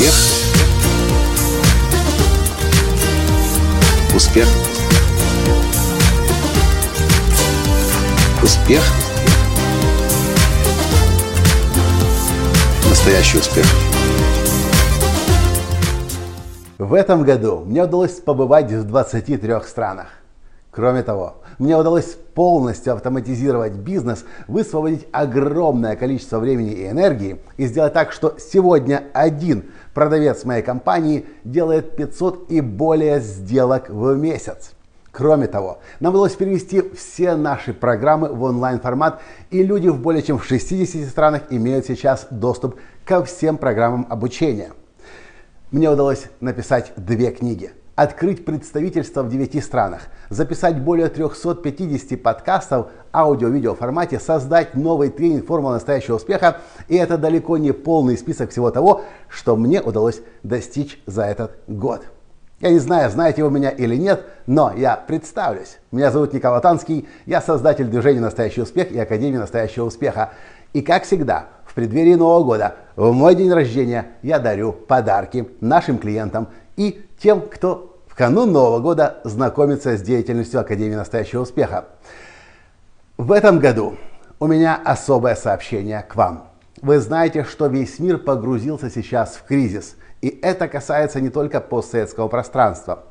Успех. Успех. Успех. Настоящий успех. В этом году мне удалось побывать в 23 странах. Кроме того, мне удалось полностью автоматизировать бизнес, высвободить огромное количество времени и энергии и сделать так, что сегодня один продавец моей компании делает 500 и более сделок в месяц. Кроме того, нам удалось перевести все наши программы в онлайн-формат, и люди в более чем в 60 странах имеют сейчас доступ ко всем программам обучения. Мне удалось написать две книги – открыть представительство в 9 странах, записать более 350 подкастов аудио-видео формате, создать новый тренинг «Формула настоящего успеха». И это далеко не полный список всего того, что мне удалось достичь за этот год. Я не знаю, знаете вы меня или нет, но я представлюсь. Меня зовут Николай Танский, я создатель движения «Настоящий успех» и Академии «Настоящего успеха». И как всегда, в преддверии Нового года, в мой день рождения, я дарю подарки нашим клиентам и тем, кто канун Нового года знакомиться с деятельностью Академии настоящего успеха. В этом году у меня особое сообщение к вам. Вы знаете, что весь мир погрузился сейчас в кризис. И это касается не только постсоветского пространства.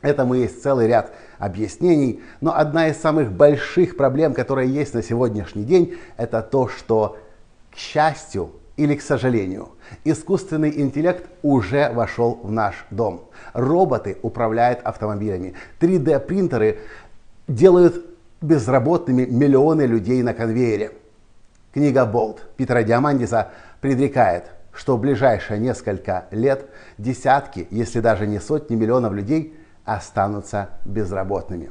Этому есть целый ряд объяснений, но одна из самых больших проблем, которая есть на сегодняшний день, это то, что, к счастью, или, к сожалению, искусственный интеллект уже вошел в наш дом. Роботы управляют автомобилями. 3D-принтеры делают безработными миллионы людей на конвейере. Книга «Болт» Питера Диамандиса предрекает, что в ближайшие несколько лет десятки, если даже не сотни миллионов людей останутся безработными.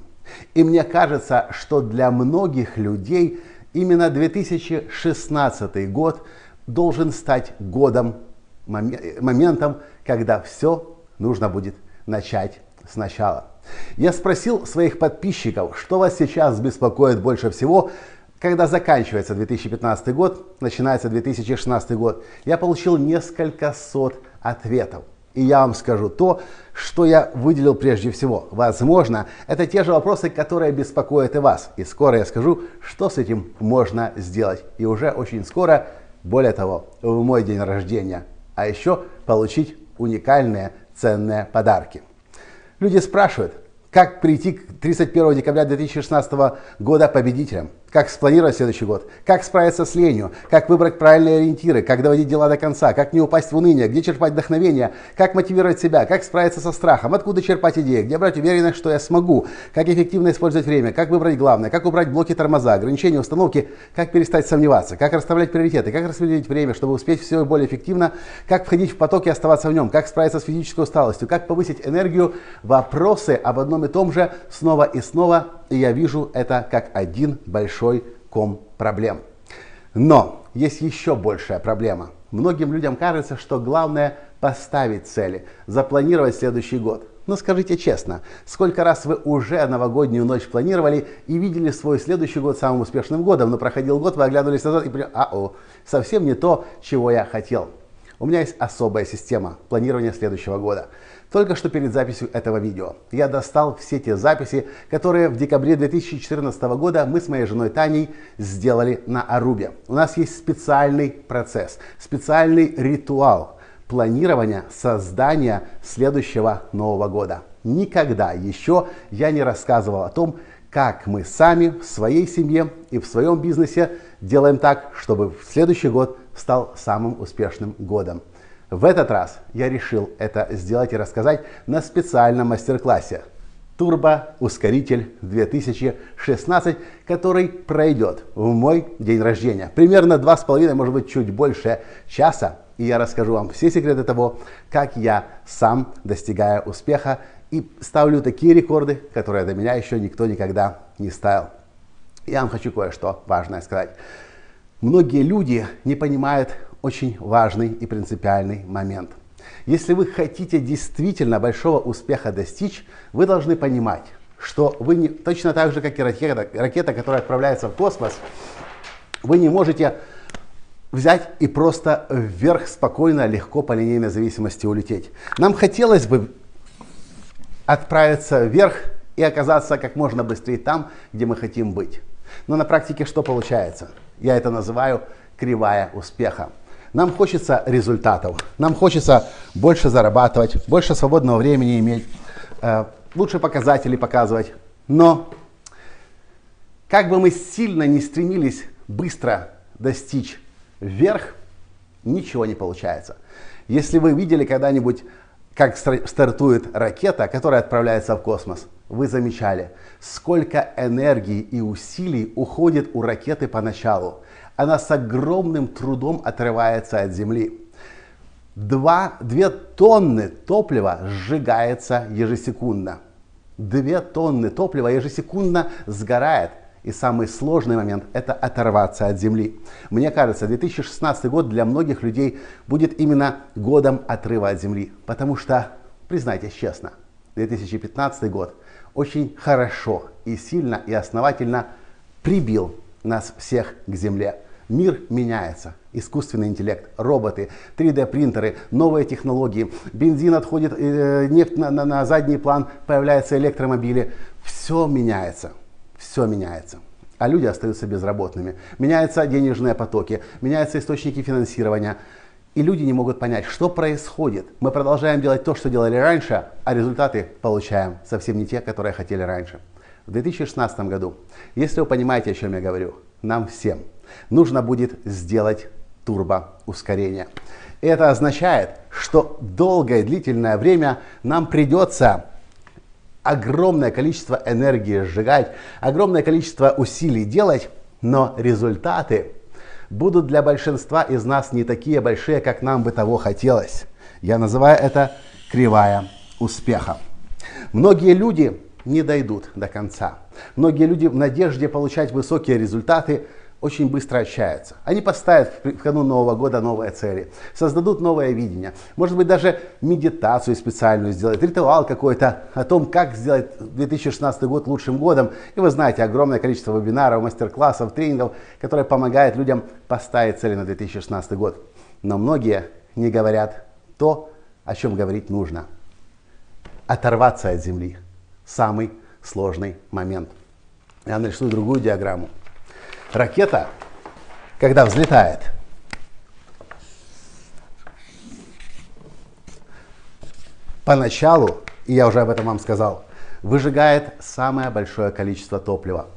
И мне кажется, что для многих людей именно 2016 год – должен стать годом, моментом, когда все нужно будет начать сначала. Я спросил своих подписчиков, что вас сейчас беспокоит больше всего, когда заканчивается 2015 год, начинается 2016 год. Я получил несколько сот ответов. И я вам скажу то, что я выделил прежде всего. Возможно, это те же вопросы, которые беспокоят и вас. И скоро я скажу, что с этим можно сделать. И уже очень скоро более того, в мой день рождения, а еще получить уникальные ценные подарки. Люди спрашивают, как прийти к 31 декабря 2016 года победителем? Как спланировать следующий год? Как справиться с ленью? Как выбрать правильные ориентиры? Как доводить дела до конца? Как не упасть в уныние? Где черпать вдохновение? Как мотивировать себя? Как справиться со страхом? Откуда черпать идеи? Где брать уверенность, что я смогу? Как эффективно использовать время? Как выбрать главное? Как убрать блоки тормоза, ограничения, установки? Как перестать сомневаться? Как расставлять приоритеты? Как распределить время, чтобы успеть все более эффективно? Как входить в поток и оставаться в нем? Как справиться с физической усталостью? Как повысить энергию? Вопросы об одном и том же снова и снова. И я вижу это как один большой ком проблем. Но есть еще большая проблема. Многим людям кажется, что главное поставить цели, запланировать следующий год. Но скажите честно, сколько раз вы уже новогоднюю ночь планировали и видели свой следующий год самым успешным годом, но проходил год, вы оглядывались назад и поняли, а о, совсем не то, чего я хотел. У меня есть особая система планирования следующего года. Только что перед записью этого видео я достал все те записи, которые в декабре 2014 года мы с моей женой Таней сделали на Арубе. У нас есть специальный процесс, специальный ритуал планирования создания следующего Нового года. Никогда еще я не рассказывал о том, как мы сами в своей семье и в своем бизнесе делаем так, чтобы следующий год стал самым успешным годом. В этот раз я решил это сделать и рассказать на специальном мастер-классе Турбо-ускоритель 2016, который пройдет в мой день рождения. Примерно два с половиной, может быть, чуть больше часа. И я расскажу вам все секреты того, как я сам достигаю успеха и ставлю такие рекорды, которые до меня еще никто никогда не ставил. Я вам хочу кое-что важное сказать. Многие люди не понимают очень важный и принципиальный момент. Если вы хотите действительно большого успеха достичь, вы должны понимать, что вы не, точно так же, как и ракета, ракета, которая отправляется в космос, вы не можете взять и просто вверх спокойно, легко по линейной зависимости улететь. Нам хотелось бы отправиться вверх и оказаться как можно быстрее там, где мы хотим быть. Но на практике что получается? Я это называю кривая успеха. Нам хочется результатов, нам хочется больше зарабатывать, больше свободного времени иметь, э, лучше показатели показывать. Но как бы мы сильно не стремились быстро достичь вверх, ничего не получается. Если вы видели когда-нибудь, как стартует ракета, которая отправляется в космос, вы замечали, сколько энергии и усилий уходит у ракеты поначалу. Она с огромным трудом отрывается от Земли. Два, две тонны топлива сжигается ежесекундно. Две тонны топлива ежесекундно сгорает. И самый сложный момент – это оторваться от земли. Мне кажется, 2016 год для многих людей будет именно годом отрыва от земли. Потому что, признайтесь честно, 2015 год очень хорошо и сильно и основательно прибил нас всех к земле. Мир меняется. Искусственный интеллект, роботы, 3D-принтеры, новые технологии. Бензин отходит, э, нефть на, на, на задний план, появляются электромобили. Все меняется все меняется. А люди остаются безработными. Меняются денежные потоки, меняются источники финансирования. И люди не могут понять, что происходит. Мы продолжаем делать то, что делали раньше, а результаты получаем совсем не те, которые хотели раньше. В 2016 году, если вы понимаете, о чем я говорю, нам всем нужно будет сделать турбоускорение. Это означает, что долгое длительное время нам придется огромное количество энергии сжигать, огромное количество усилий делать, но результаты будут для большинства из нас не такие большие, как нам бы того хотелось. Я называю это кривая успеха. Многие люди не дойдут до конца. Многие люди в надежде получать высокие результаты очень быстро отчаются. Они поставят в канун Нового года новые цели, создадут новое видение. Может быть, даже медитацию специальную сделать, ритуал какой-то о том, как сделать 2016 год лучшим годом. И вы знаете, огромное количество вебинаров, мастер-классов, тренингов, которые помогают людям поставить цели на 2016 год. Но многие не говорят то, о чем говорить нужно. Оторваться от земли. Самый сложный момент. Я нарисую другую диаграмму. Ракета, когда взлетает, поначалу, и я уже об этом вам сказал, выжигает самое большое количество топлива.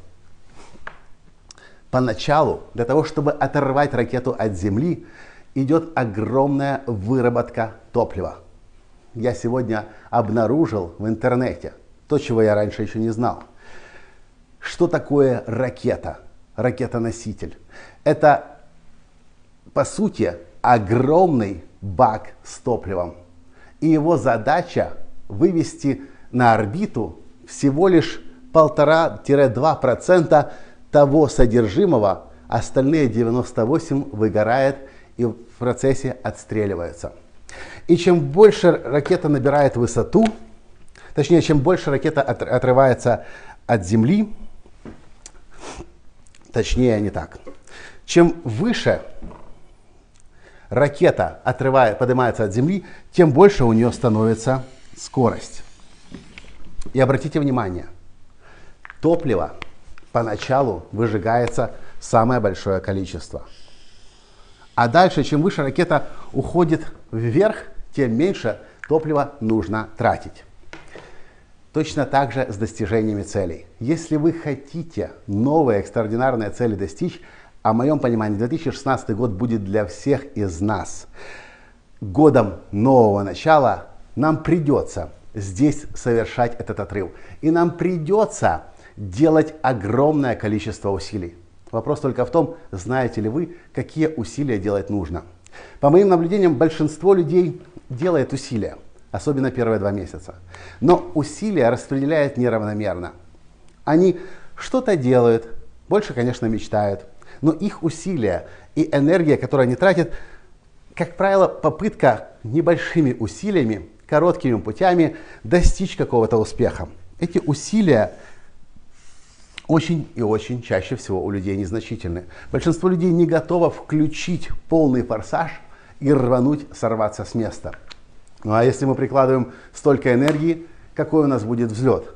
Поначалу, для того, чтобы оторвать ракету от Земли, идет огромная выработка топлива. Я сегодня обнаружил в интернете то, чего я раньше еще не знал. Что такое ракета? Ракетоноситель. Это, по сути, огромный бак с топливом. И его задача вывести на орбиту всего лишь 1,5-2% того содержимого, остальные 98 выгорает и в процессе отстреливаются. И чем больше ракета набирает высоту, точнее, чем больше ракета отрывается от Земли, Точнее, не так. Чем выше ракета отрывает, поднимается от Земли, тем больше у нее становится скорость. И обратите внимание, топлива поначалу выжигается самое большое количество. А дальше, чем выше ракета уходит вверх, тем меньше топлива нужно тратить. Точно так же с достижениями целей. Если вы хотите новые экстраординарные цели достичь, а в моем понимании 2016 год будет для всех из нас годом нового начала, нам придется здесь совершать этот отрыв. И нам придется делать огромное количество усилий. Вопрос только в том, знаете ли вы, какие усилия делать нужно. По моим наблюдениям, большинство людей делает усилия особенно первые два месяца. Но усилия распределяют неравномерно. Они что-то делают, больше, конечно, мечтают, но их усилия и энергия, которую они тратят, как правило, попытка небольшими усилиями, короткими путями достичь какого-то успеха. Эти усилия очень и очень чаще всего у людей незначительны. Большинство людей не готово включить полный форсаж и рвануть, сорваться с места. Ну а если мы прикладываем столько энергии, какой у нас будет взлет?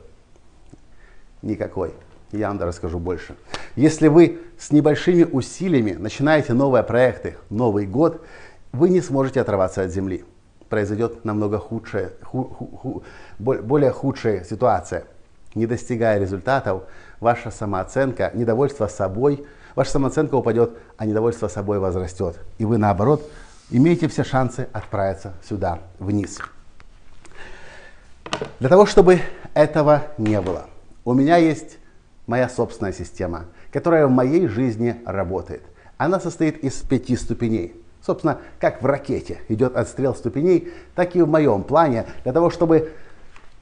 Никакой. Я вам расскажу больше. Если вы с небольшими усилиями начинаете новые проекты, Новый год, вы не сможете оторваться от земли. Произойдет намного худшая, ху, ху, ху, более худшая ситуация. Не достигая результатов, ваша самооценка, недовольство собой, ваша самооценка упадет, а недовольство собой возрастет. И вы наоборот имеете все шансы отправиться сюда, вниз. Для того, чтобы этого не было, у меня есть моя собственная система, которая в моей жизни работает. Она состоит из пяти ступеней. Собственно, как в ракете идет отстрел ступеней, так и в моем плане для того, чтобы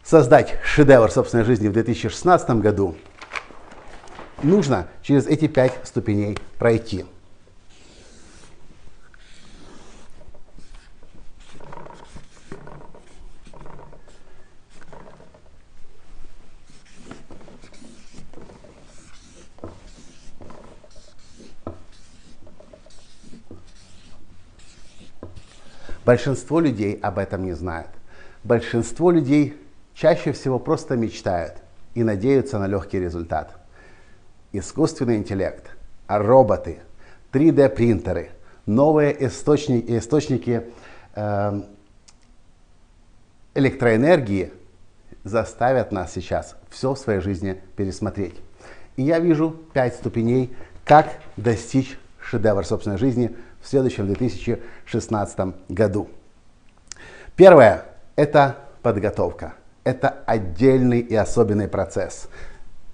создать шедевр собственной жизни в 2016 году, нужно через эти пять ступеней пройти. Большинство людей об этом не знает. Большинство людей чаще всего просто мечтают и надеются на легкий результат. Искусственный интеллект, роботы, 3D-принтеры, новые источники, источники э, электроэнергии заставят нас сейчас все в своей жизни пересмотреть. И я вижу пять ступеней, как достичь шедевра собственной жизни в следующем 2016 году. Первое – это подготовка. Это отдельный и особенный процесс.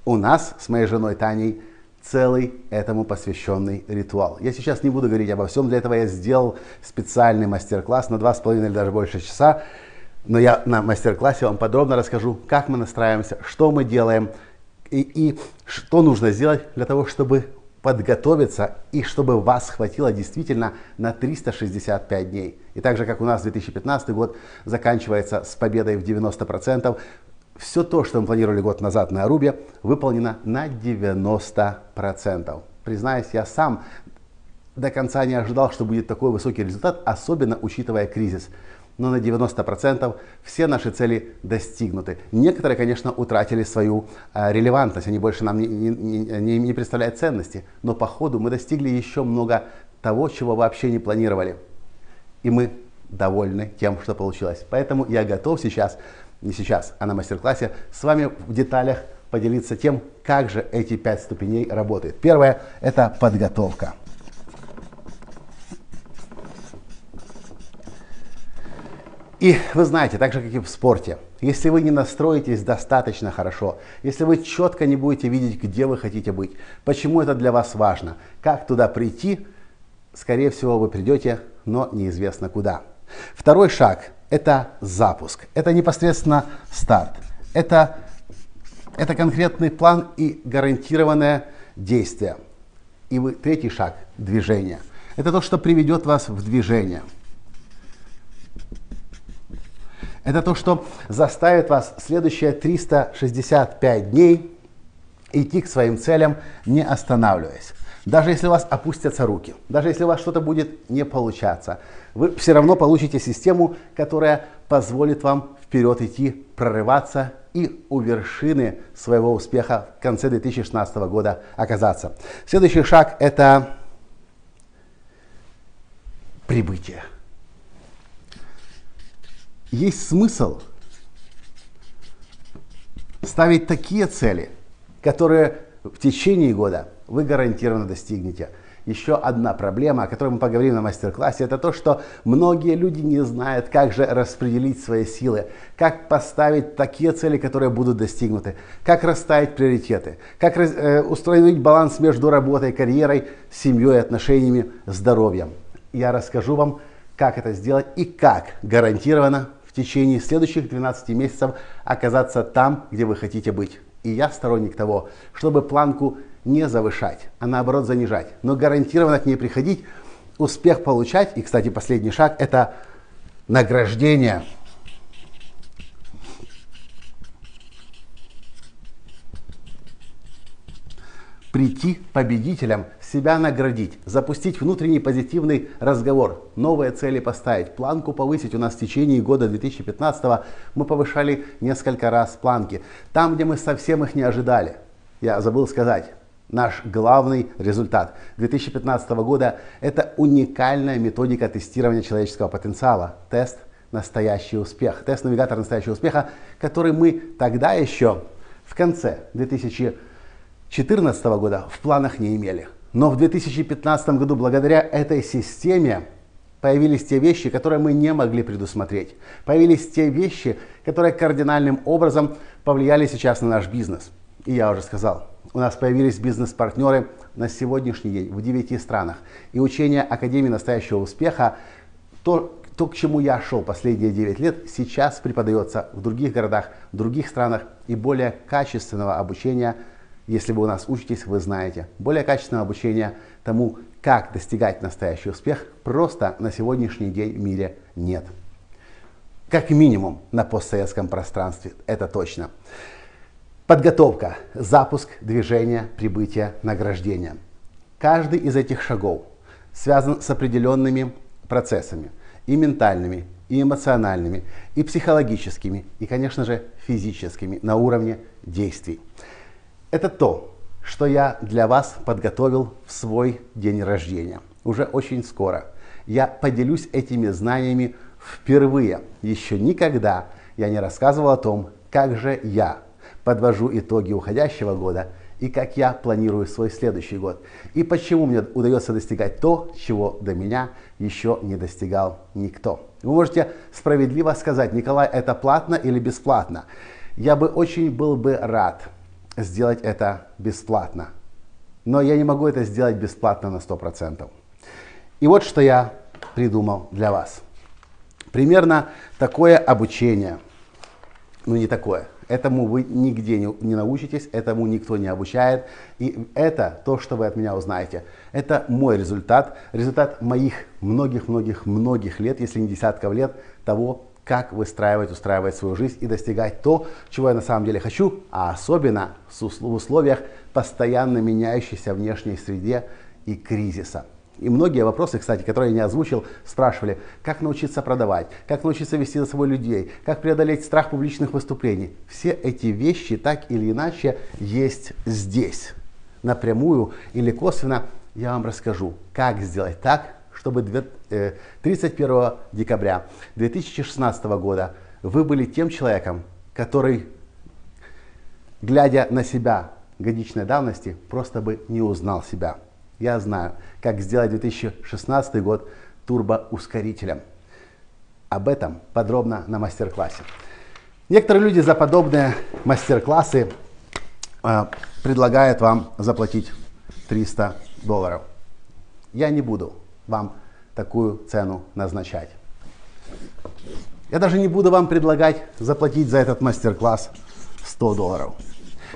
У нас с моей женой Таней целый этому посвященный ритуал. Я сейчас не буду говорить обо всем, для этого я сделал специальный мастер-класс на 2,5 или даже больше часа. Но я на мастер-классе вам подробно расскажу, как мы настраиваемся, что мы делаем и, и что нужно сделать для того, чтобы подготовиться и чтобы вас хватило действительно на 365 дней. И так же, как у нас 2015 год заканчивается с победой в 90%, все то, что мы планировали год назад на Арубе, выполнено на 90%. Признаюсь, я сам до конца не ожидал, что будет такой высокий результат, особенно учитывая кризис но на 90% все наши цели достигнуты. Некоторые, конечно, утратили свою э, релевантность, они больше нам не, не, не, не представляют ценности, но по ходу мы достигли еще много того, чего вообще не планировали. И мы довольны тем, что получилось. Поэтому я готов сейчас, не сейчас, а на мастер-классе с вами в деталях поделиться тем, как же эти пять ступеней работают. Первое – это подготовка. И вы знаете, так же как и в спорте, если вы не настроитесь достаточно хорошо, если вы четко не будете видеть, где вы хотите быть, почему это для вас важно, как туда прийти, скорее всего вы придете, но неизвестно куда. Второй шаг – это запуск, это непосредственно старт, это, это конкретный план и гарантированное действие. И вы, третий шаг – движение. Это то, что приведет вас в движение – это то, что заставит вас следующие 365 дней идти к своим целям, не останавливаясь. Даже если у вас опустятся руки, даже если у вас что-то будет не получаться, вы все равно получите систему, которая позволит вам вперед идти, прорываться и у вершины своего успеха в конце 2016 года оказаться. Следующий шаг – это прибытие есть смысл ставить такие цели, которые в течение года вы гарантированно достигнете. Еще одна проблема, о которой мы поговорим на мастер-классе, это то, что многие люди не знают, как же распределить свои силы, как поставить такие цели, которые будут достигнуты, как расставить приоритеты, как э, устроить баланс между работой, карьерой, семьей, отношениями, здоровьем. Я расскажу вам, как это сделать и как гарантированно в течение следующих 12 месяцев оказаться там, где вы хотите быть. И я сторонник того, чтобы планку не завышать, а наоборот занижать, но гарантированно к ней приходить, успех получать. И, кстати, последний шаг – это награждение. прийти победителем, себя наградить, запустить внутренний позитивный разговор, новые цели поставить, планку повысить. У нас в течение года 2015 мы повышали несколько раз планки. Там, где мы совсем их не ожидали. Я забыл сказать, наш главный результат 2015 года – это уникальная методика тестирования человеческого потенциала. Тест «Настоящий успех». Тест-навигатор «Настоящего успеха», который мы тогда еще в конце 2014 года в планах не имели. Но в 2015 году благодаря этой системе появились те вещи, которые мы не могли предусмотреть. Появились те вещи, которые кардинальным образом повлияли сейчас на наш бизнес. И я уже сказал, у нас появились бизнес-партнеры на сегодняшний день в 9 странах. И учение Академии настоящего успеха, то, то, к чему я шел последние 9 лет, сейчас преподается в других городах, в других странах. И более качественного обучения, если вы у нас учитесь, вы знаете, более качественного обучения тому, как достигать настоящий успех, просто на сегодняшний день в мире нет. Как минимум на постсоветском пространстве, это точно. Подготовка, запуск, движение, прибытие, награждение. Каждый из этих шагов связан с определенными процессами, и ментальными, и эмоциональными, и психологическими, и, конечно же, физическими на уровне действий. Это то, что я для вас подготовил в свой день рождения. Уже очень скоро. Я поделюсь этими знаниями впервые. Еще никогда я не рассказывал о том, как же я подвожу итоги уходящего года и как я планирую свой следующий год. И почему мне удается достигать то, чего до меня еще не достигал никто. Вы можете справедливо сказать, Николай, это платно или бесплатно? Я бы очень был бы рад сделать это бесплатно. Но я не могу это сделать бесплатно на 100%. И вот что я придумал для вас. Примерно такое обучение, ну не такое, Этому вы нигде не, не научитесь, этому никто не обучает. И это то, что вы от меня узнаете. Это мой результат, результат моих многих-многих-многих лет, если не десятков лет, того, как выстраивать, устраивать свою жизнь и достигать то, чего я на самом деле хочу, а особенно в условиях постоянно меняющейся внешней среде и кризиса. И многие вопросы, кстати, которые я не озвучил, спрашивали, как научиться продавать, как научиться вести за собой людей, как преодолеть страх публичных выступлений. Все эти вещи так или иначе есть здесь. Напрямую или косвенно я вам расскажу, как сделать так, чтобы 31 э, декабря 2016 года вы были тем человеком, который, глядя на себя годичной давности, просто бы не узнал себя. Я знаю, как сделать 2016 год турбоускорителем. Об этом подробно на мастер-классе. Некоторые люди за подобные мастер-классы э, предлагают вам заплатить 300 долларов. Я не буду вам такую цену назначать. Я даже не буду вам предлагать заплатить за этот мастер-класс 100 долларов.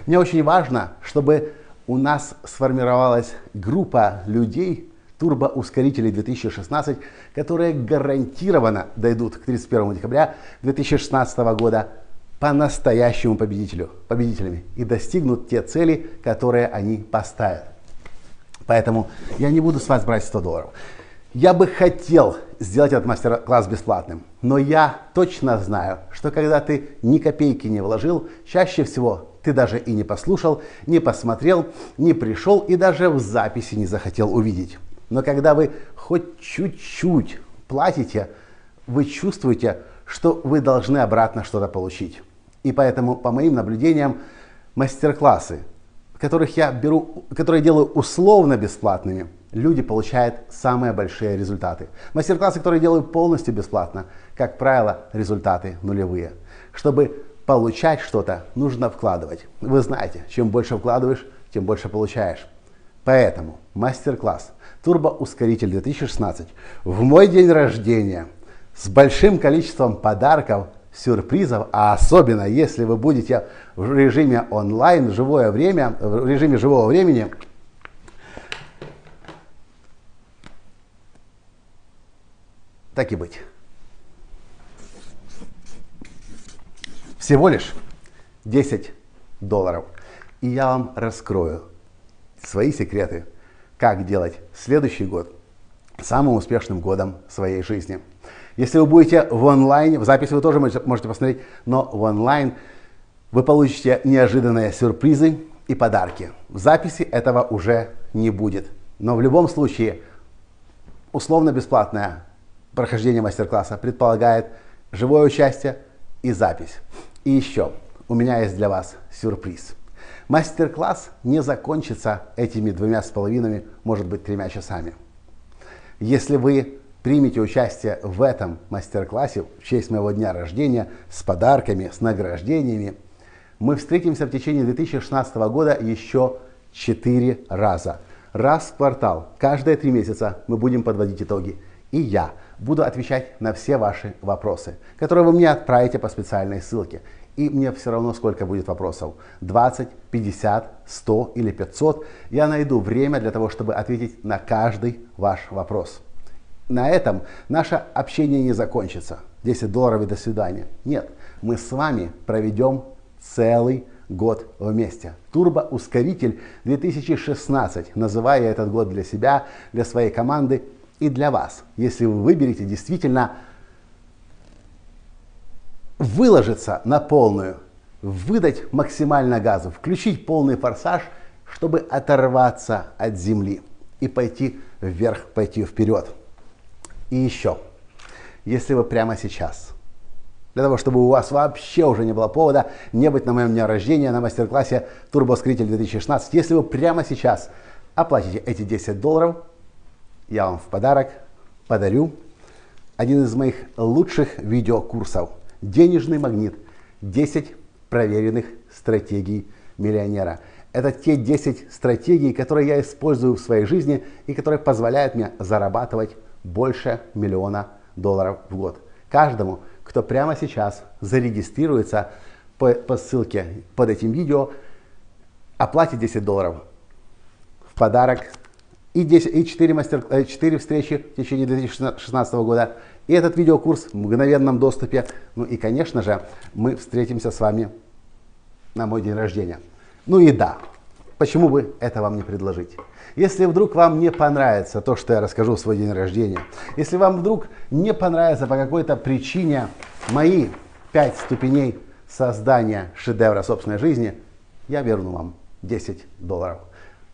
Мне очень важно, чтобы у нас сформировалась группа людей, турбоускорителей 2016, которые гарантированно дойдут к 31 декабря 2016 года по-настоящему победителю, победителями и достигнут те цели, которые они поставят. Поэтому я не буду с вас брать 100 долларов. Я бы хотел сделать этот мастер-класс бесплатным, но я точно знаю, что когда ты ни копейки не вложил, чаще всего ты даже и не послушал, не посмотрел, не пришел и даже в записи не захотел увидеть. Но когда вы хоть чуть-чуть платите, вы чувствуете, что вы должны обратно что-то получить. И поэтому, по моим наблюдениям, мастер-классы, которых я беру, которые делаю условно бесплатными, люди получают самые большие результаты. Мастер-классы, которые делаю полностью бесплатно, как правило, результаты нулевые. Чтобы получать что-то, нужно вкладывать. Вы знаете, чем больше вкладываешь, тем больше получаешь. Поэтому мастер-класс Турбоускоритель 2016 в мой день рождения с большим количеством подарков, сюрпризов, а особенно если вы будете в режиме онлайн, живое время, в режиме живого времени, так и быть. Всего лишь 10 долларов. И я вам раскрою свои секреты, как делать следующий год самым успешным годом своей жизни. Если вы будете в онлайне, в записи вы тоже можете посмотреть, но в онлайн вы получите неожиданные сюрпризы и подарки. В записи этого уже не будет. Но в любом случае, условно-бесплатное прохождение мастер-класса предполагает живое участие и запись. И еще, у меня есть для вас сюрприз. Мастер-класс не закончится этими двумя с половиной, может быть, тремя часами. Если вы примете участие в этом мастер-классе в честь моего дня рождения с подарками, с награждениями, мы встретимся в течение 2016 года еще четыре раза. Раз в квартал, каждые три месяца мы будем подводить итоги. И я буду отвечать на все ваши вопросы, которые вы мне отправите по специальной ссылке. И мне все равно, сколько будет вопросов. 20, 50, 100 или 500. Я найду время для того, чтобы ответить на каждый ваш вопрос. На этом наше общение не закончится. 10 долларов и до свидания. Нет, мы с вами проведем целый год вместе. Турбоускоритель 2016, называя этот год для себя, для своей команды и для вас. Если вы выберете действительно выложиться на полную, выдать максимально газу, включить полный форсаж, чтобы оторваться от земли и пойти вверх, пойти вперед. И еще, если вы прямо сейчас – для того, чтобы у вас вообще уже не было повода не быть на моем дне рождения на мастер-классе Турбоскритель 2016. Если вы прямо сейчас оплатите эти 10 долларов, я вам в подарок подарю один из моих лучших видеокурсов «Денежный магнит. 10 проверенных стратегий миллионера». Это те 10 стратегий, которые я использую в своей жизни и которые позволяют мне зарабатывать больше миллиона долларов в год. Каждому кто прямо сейчас зарегистрируется по, по ссылке под этим видео, оплатит 10 долларов в подарок и, 10, и 4, мастер, 4 э, встречи в течение 2016 года, и этот видеокурс в мгновенном доступе. Ну и, конечно же, мы встретимся с вами на мой день рождения. Ну и да, почему бы это вам не предложить? Если вдруг вам не понравится то, что я расскажу в свой день рождения, если вам вдруг не понравится по какой-то причине мои пять ступеней создания шедевра собственной жизни, я верну вам 10 долларов.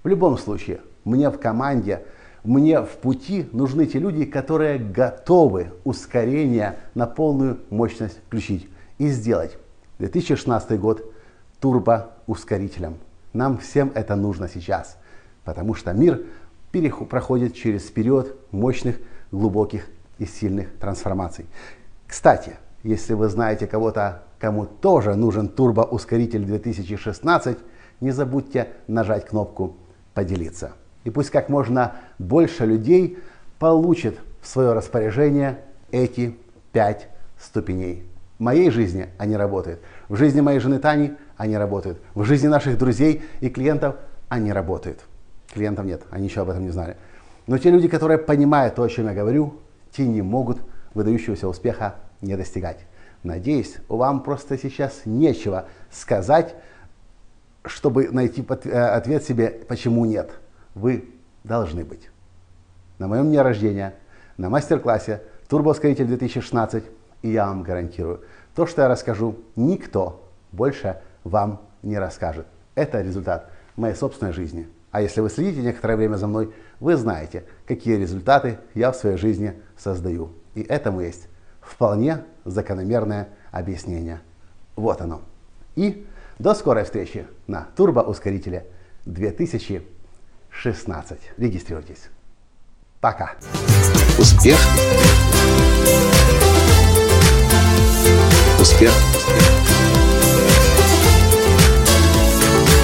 В любом случае, мне в команде, мне в пути нужны те люди, которые готовы ускорение на полную мощность включить и сделать 2016 год турбоускорителем. Нам всем это нужно сейчас потому что мир проходит через период мощных, глубоких и сильных трансформаций. Кстати, если вы знаете кого-то, кому тоже нужен турбоускоритель 2016, не забудьте нажать кнопку «Поделиться». И пусть как можно больше людей получит в свое распоряжение эти пять ступеней. В моей жизни они работают. В жизни моей жены Тани они работают. В жизни наших друзей и клиентов они работают клиентов нет, они еще об этом не знали. Но те люди, которые понимают то, о чем я говорю, те не могут выдающегося успеха не достигать. Надеюсь, вам просто сейчас нечего сказать, чтобы найти э, ответ себе, почему нет. Вы должны быть. На моем дне рождения, на мастер-классе Турбоускоритель 2016, и я вам гарантирую, то, что я расскажу, никто больше вам не расскажет. Это результат моей собственной жизни. А если вы следите некоторое время за мной, вы знаете, какие результаты я в своей жизни создаю. И этому есть вполне закономерное объяснение. Вот оно. И до скорой встречи на турбоускорителе 2016. Регистрируйтесь. Пока. Успех. Успех.